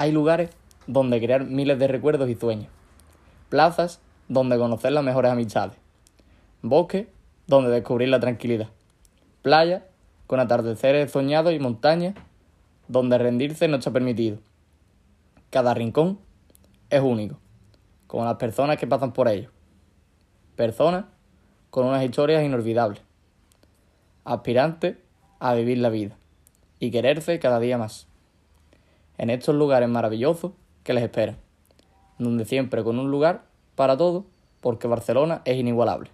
Hay lugares donde crear miles de recuerdos y sueños. Plazas donde conocer las mejores amistades. Bosques donde descubrir la tranquilidad. Playas con atardeceres soñados y montañas donde rendirse no está permitido. Cada rincón es único, como las personas que pasan por ello. Personas con unas historias inolvidables. Aspirantes a vivir la vida y quererse cada día más. En estos lugares maravillosos que les esperan, donde siempre con un lugar para todo, porque Barcelona es inigualable.